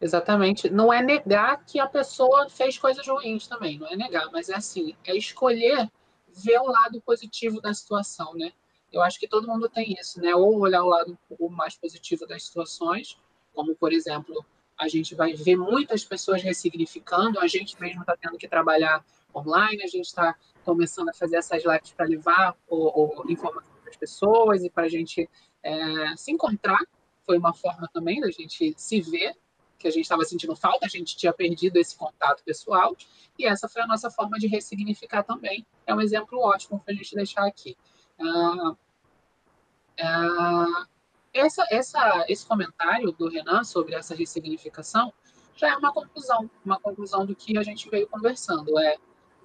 Exatamente. Não é negar que a pessoa fez coisas ruins também, não é negar, mas é assim, é escolher ver o lado positivo da situação, né? Eu acho que todo mundo tem isso, né? Ou olhar o lado mais positivo das situações, como, por exemplo, a gente vai ver muitas pessoas ressignificando, a gente mesmo está tendo que trabalhar online, a gente está começando a fazer essas lives para levar o, o informação para as pessoas e para a gente é, se encontrar. Foi uma forma também da gente se ver, que a gente estava sentindo falta, a gente tinha perdido esse contato pessoal, e essa foi a nossa forma de ressignificar também. É um exemplo ótimo para a gente deixar aqui. Ah, ah, essa, essa, esse comentário do Renan sobre essa ressignificação já é uma conclusão, uma conclusão do que a gente veio conversando. É,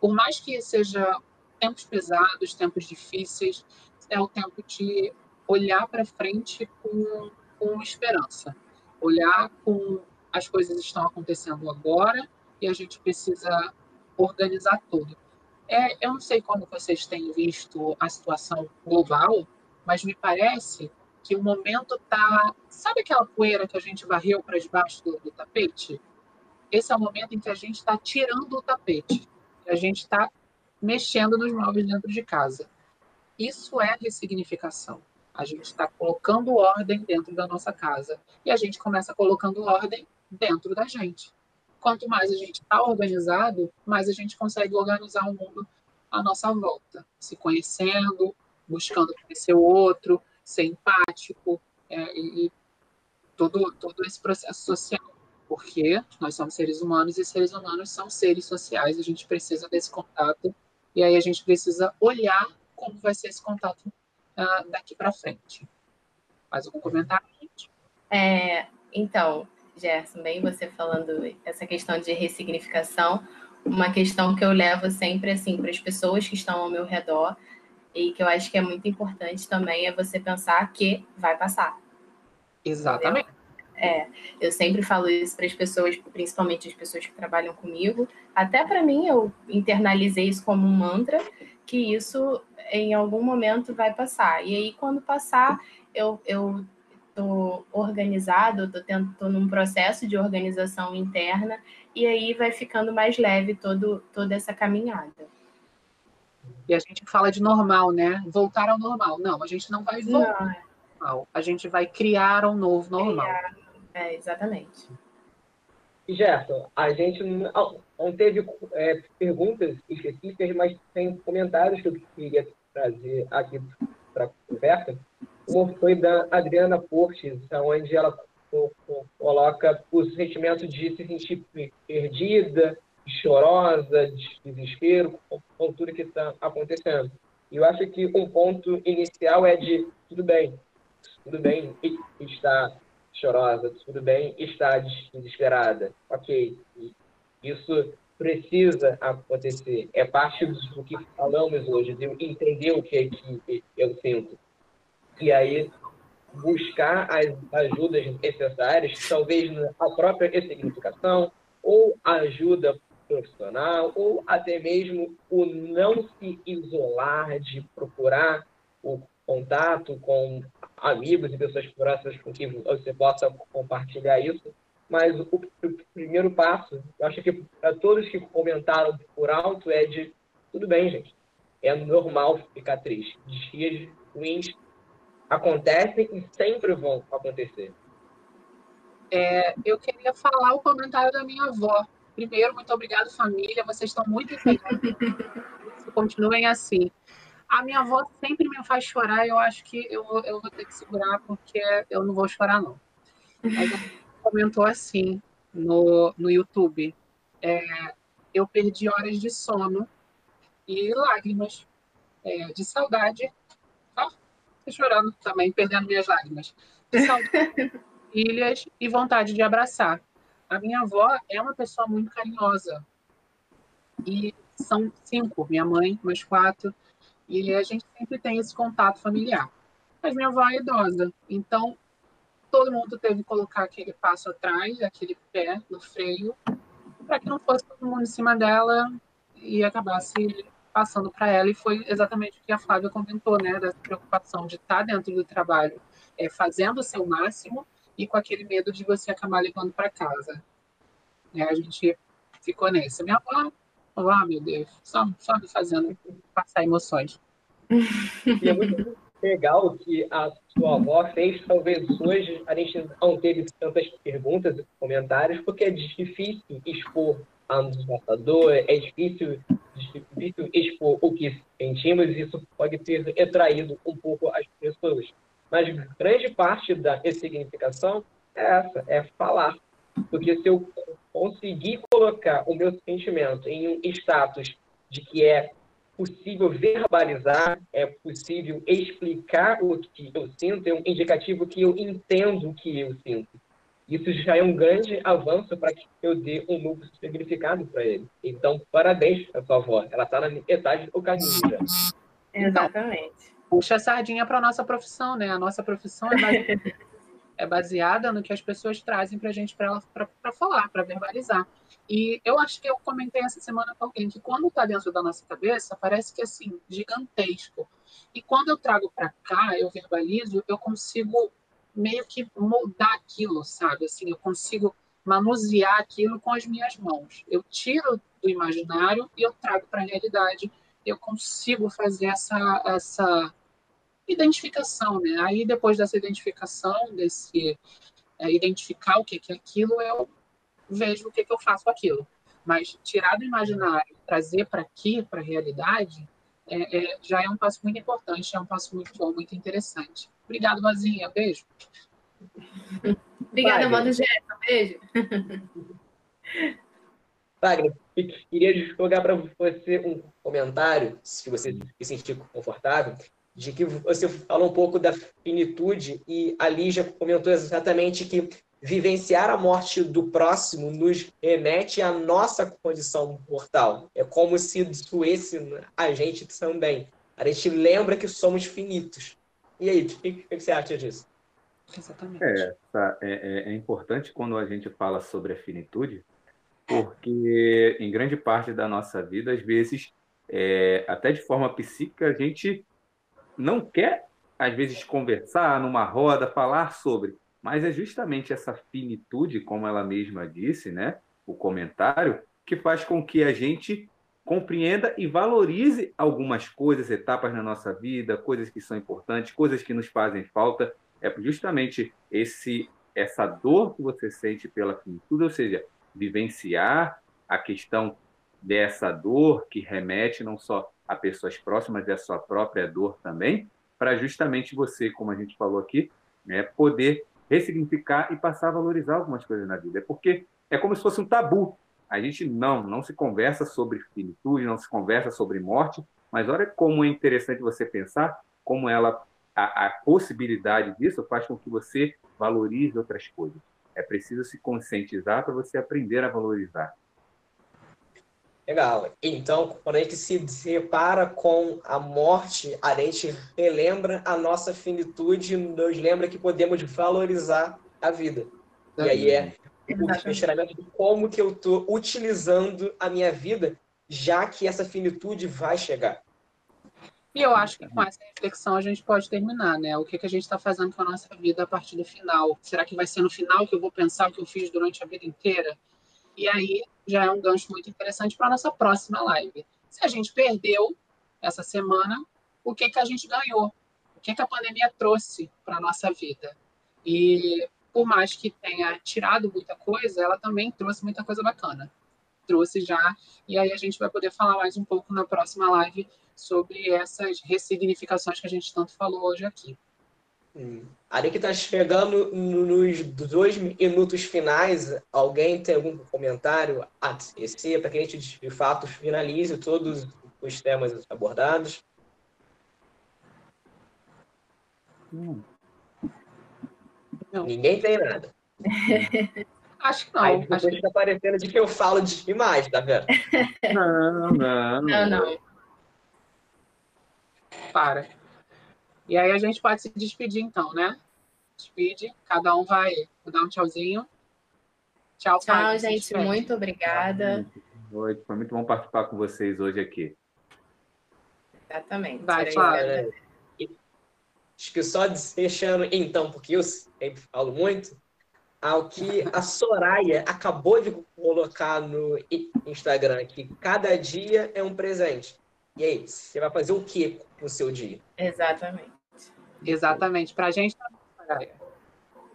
por mais que seja tempos pesados, tempos difíceis, é o tempo de olhar para frente com, com esperança, olhar com as coisas estão acontecendo agora e a gente precisa organizar tudo. É, eu não sei como vocês têm visto a situação global, mas me parece que o momento tá. Sabe aquela poeira que a gente varreu para debaixo do, do, tapete? Esse é o momento em que a gente está tirando o tapete. A gente está mexendo nos móveis dentro de casa. Isso é ressignificação. A gente está colocando ordem dentro da nossa casa. E a gente começa colocando ordem dentro da gente quanto mais a gente está organizado, mais a gente consegue organizar o mundo à nossa volta, se conhecendo, buscando conhecer o outro, ser empático é, e, todo, todo esse processo social. Porque nós somos seres humanos e seres humanos são seres sociais, a gente precisa desse contato e aí a gente precisa olhar como vai ser esse contato uh, daqui para frente. Mais algum comentário, gente? É, então, Gerson, bem você falando essa questão de ressignificação, uma questão que eu levo sempre assim para as pessoas que estão ao meu redor e que eu acho que é muito importante também é você pensar que vai passar. Exatamente. Entendeu? É, eu sempre falo isso para as pessoas, principalmente as pessoas que trabalham comigo. Até para mim, eu internalizei isso como um mantra, que isso em algum momento vai passar. E aí, quando passar, eu, eu tô organizado, tô, tendo, tô num processo de organização interna e aí vai ficando mais leve todo, toda essa caminhada. E a gente fala de normal, né? Voltar ao normal. Não, a gente não vai voltar não. ao normal. A gente vai criar um novo normal. Criar. É, exatamente. Gerson, a gente não, não teve é, perguntas específicas, mas tem comentários que eu queria trazer aqui para a conversa. Uma foi da Adriana Portes, onde ela coloca o sentimento de se sentir perdida, chorosa, de desespero, com tudo que está acontecendo. E eu acho que um ponto inicial é de tudo bem, tudo bem estar chorosa, tudo bem estar desesperada, ok. Isso precisa acontecer. É parte do que falamos hoje, de entender o que é que eu sinto e aí buscar as ajudas necessárias, talvez a própria ressignificação, ou ajuda profissional, ou até mesmo o não se isolar, de procurar o contato com amigos e pessoas próximas com quem você possa compartilhar isso. Mas o, primeiro passo, eu acho que para todos que comentaram por alto, é de tudo bem, gente. É normal ficar triste. Dias ruins acontecem e sempre vão acontecer. É, eu queria falar o comentário da minha avó. Primeiro, muito obrigado, família. Vocês estão muito inteligentes. Continuem assim. A minha avó sempre me faz chorar. Eu acho que eu, eu vou ter que segurar, porque eu não vou chorar, não. Mas comentou assim no, no YouTube. É, eu perdi horas de sono e lágrimas é, de saudade chorando também, perdendo minhas lágrimas. filhas e vontade de abraçar. A minha avó é uma pessoa muito carinhosa. E são cinco, minha mãe, mais quatro. E a gente sempre tem esse contato familiar. Mas minha avó é idosa, então todo mundo teve que colocar aquele passo atrás, aquele pé no freio, para que não fosse todo mundo em cima dela e acabasse passando para ela, e foi exatamente o que a Flávia comentou, né, dessa preocupação de estar tá dentro do trabalho, é, fazendo o seu máximo, e com aquele medo de você acabar levando para casa. É, a gente ficou nessa. Minha avó, oh, meu Deus, só, só me fazendo passar emoções. E é muito legal que a sua avó fez, talvez hoje a gente não teve tantas perguntas e comentários, porque é difícil expor a um é difícil difícil expor o que sentimos, e isso pode ter retraído um pouco as pessoas. Mas grande parte da ressignificação é essa, é falar. Porque se eu conseguir colocar o meu sentimento em um status de que é possível verbalizar, é possível explicar o que eu sinto, é um indicativo que eu entendo o que eu sinto. Isso já é um grande avanço para que eu dê um novo significado para ele. Então, parabéns a sua avó. Ela está na metade do caminho já. Exatamente. Então, puxa a sardinha para a nossa profissão, né? A nossa profissão é baseada, é baseada no que as pessoas trazem para a gente para falar, para verbalizar. E eu acho que eu comentei essa semana com alguém que quando está dentro da nossa cabeça, parece que é assim, gigantesco. E quando eu trago para cá, eu verbalizo, eu consigo meio que moldar aquilo, sabe? Assim, eu consigo manusear aquilo com as minhas mãos. Eu tiro do imaginário e eu trago para a realidade. Eu consigo fazer essa, essa identificação, né? Aí depois dessa identificação, desse é, identificar o que é aquilo, eu vejo o que, que eu faço com aquilo. Mas tirar do imaginário, trazer para aqui, para a realidade, é, é, já é um passo muito importante, é um passo muito bom, muito interessante. Obrigado, Vazinha. Beijo. Obrigada, Mano Jéssica. Beijo. Wagner, queria jogar para você um comentário, se você se sentir confortável, de que você falou um pouco da finitude e a Lígia comentou exatamente que vivenciar a morte do próximo nos remete à nossa condição mortal. É como se doesse a gente também. A gente lembra que somos finitos. E aí, o que, você acha disso? Exatamente. É, é, é, é importante quando a gente fala sobre a finitude, porque em grande parte da nossa vida, às vezes, é, até de forma psíquica, a gente não quer, às vezes, conversar numa roda, falar sobre, mas é justamente essa finitude, como ela mesma disse, né, o comentário, que faz com que a gente compreenda e valorize algumas coisas, etapas na nossa vida, coisas que são importantes, coisas que nos fazem falta. É justamente esse essa dor que você sente pela finitude, ou seja, vivenciar a questão dessa dor que remete não só a pessoas próximas, mas a sua própria dor também, para justamente você, como a gente falou aqui, né, poder ressignificar e passar a valorizar algumas coisas na vida. É porque é como se fosse um tabu. A gente não, não se conversa sobre finitude, não se conversa sobre morte, mas olha como é interessante você pensar como ela a, a possibilidade disso faz com que você valorize outras coisas. É preciso se conscientizar para você aprender a valorizar. Legal. Então, quando a gente se depara com a morte, a gente relembra a nossa finitude, nos lembra que podemos valorizar a vida. E aí é o questionamento de como que eu estou utilizando a minha vida, já que essa finitude vai chegar. E eu acho que com essa reflexão a gente pode terminar, né? O que, que a gente está fazendo com a nossa vida a partir do final? Será que vai ser no final que eu vou pensar o que eu fiz durante a vida inteira? E aí já é um gancho muito interessante para a nossa próxima live. Se a gente perdeu essa semana, o que, que a gente ganhou? O que, que a pandemia trouxe para a nossa vida? E por mais que tenha tirado muita coisa, ela também trouxe muita coisa bacana. Trouxe já, e aí a gente vai poder falar mais um pouco na próxima live sobre essas ressignificações que a gente tanto falou hoje aqui. Hum. Ali que está chegando nos dois minutos finais, alguém tem algum comentário a tecer para que a gente de fato finalize todos os temas abordados? Hum. Ninguém tem nada. Acho que não. Aí depois está parecendo de que eu falo demais, tá vendo? Não, não. Não, não. Para. E aí a gente pode se despedir então, né? Despede, cada um vai dar um tchauzinho. Tchau, Tchau, pai, gente. Muito obrigada. Oi, foi muito bom participar com vocês hoje aqui. Exatamente. Vai, Flávia. Acho que só deixando então, porque eu sempre falo muito, ao que a Soraya acabou de colocar no Instagram, que cada dia é um presente. E aí, você vai fazer o que no seu dia? Exatamente. Exatamente. Para a gente,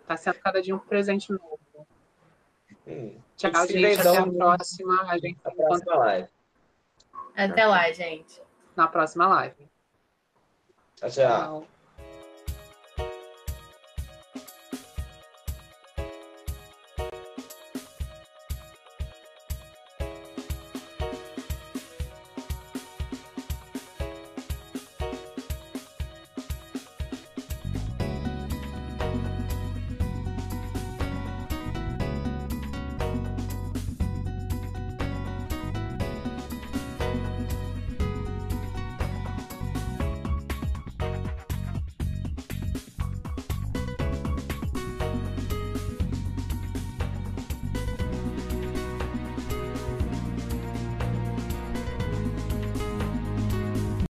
está sendo cada dia um presente novo. Hum. Tchau, gente. Até a próxima. A gente a próxima live. Até lá, gente. Na próxima live. tchau. tchau. tchau.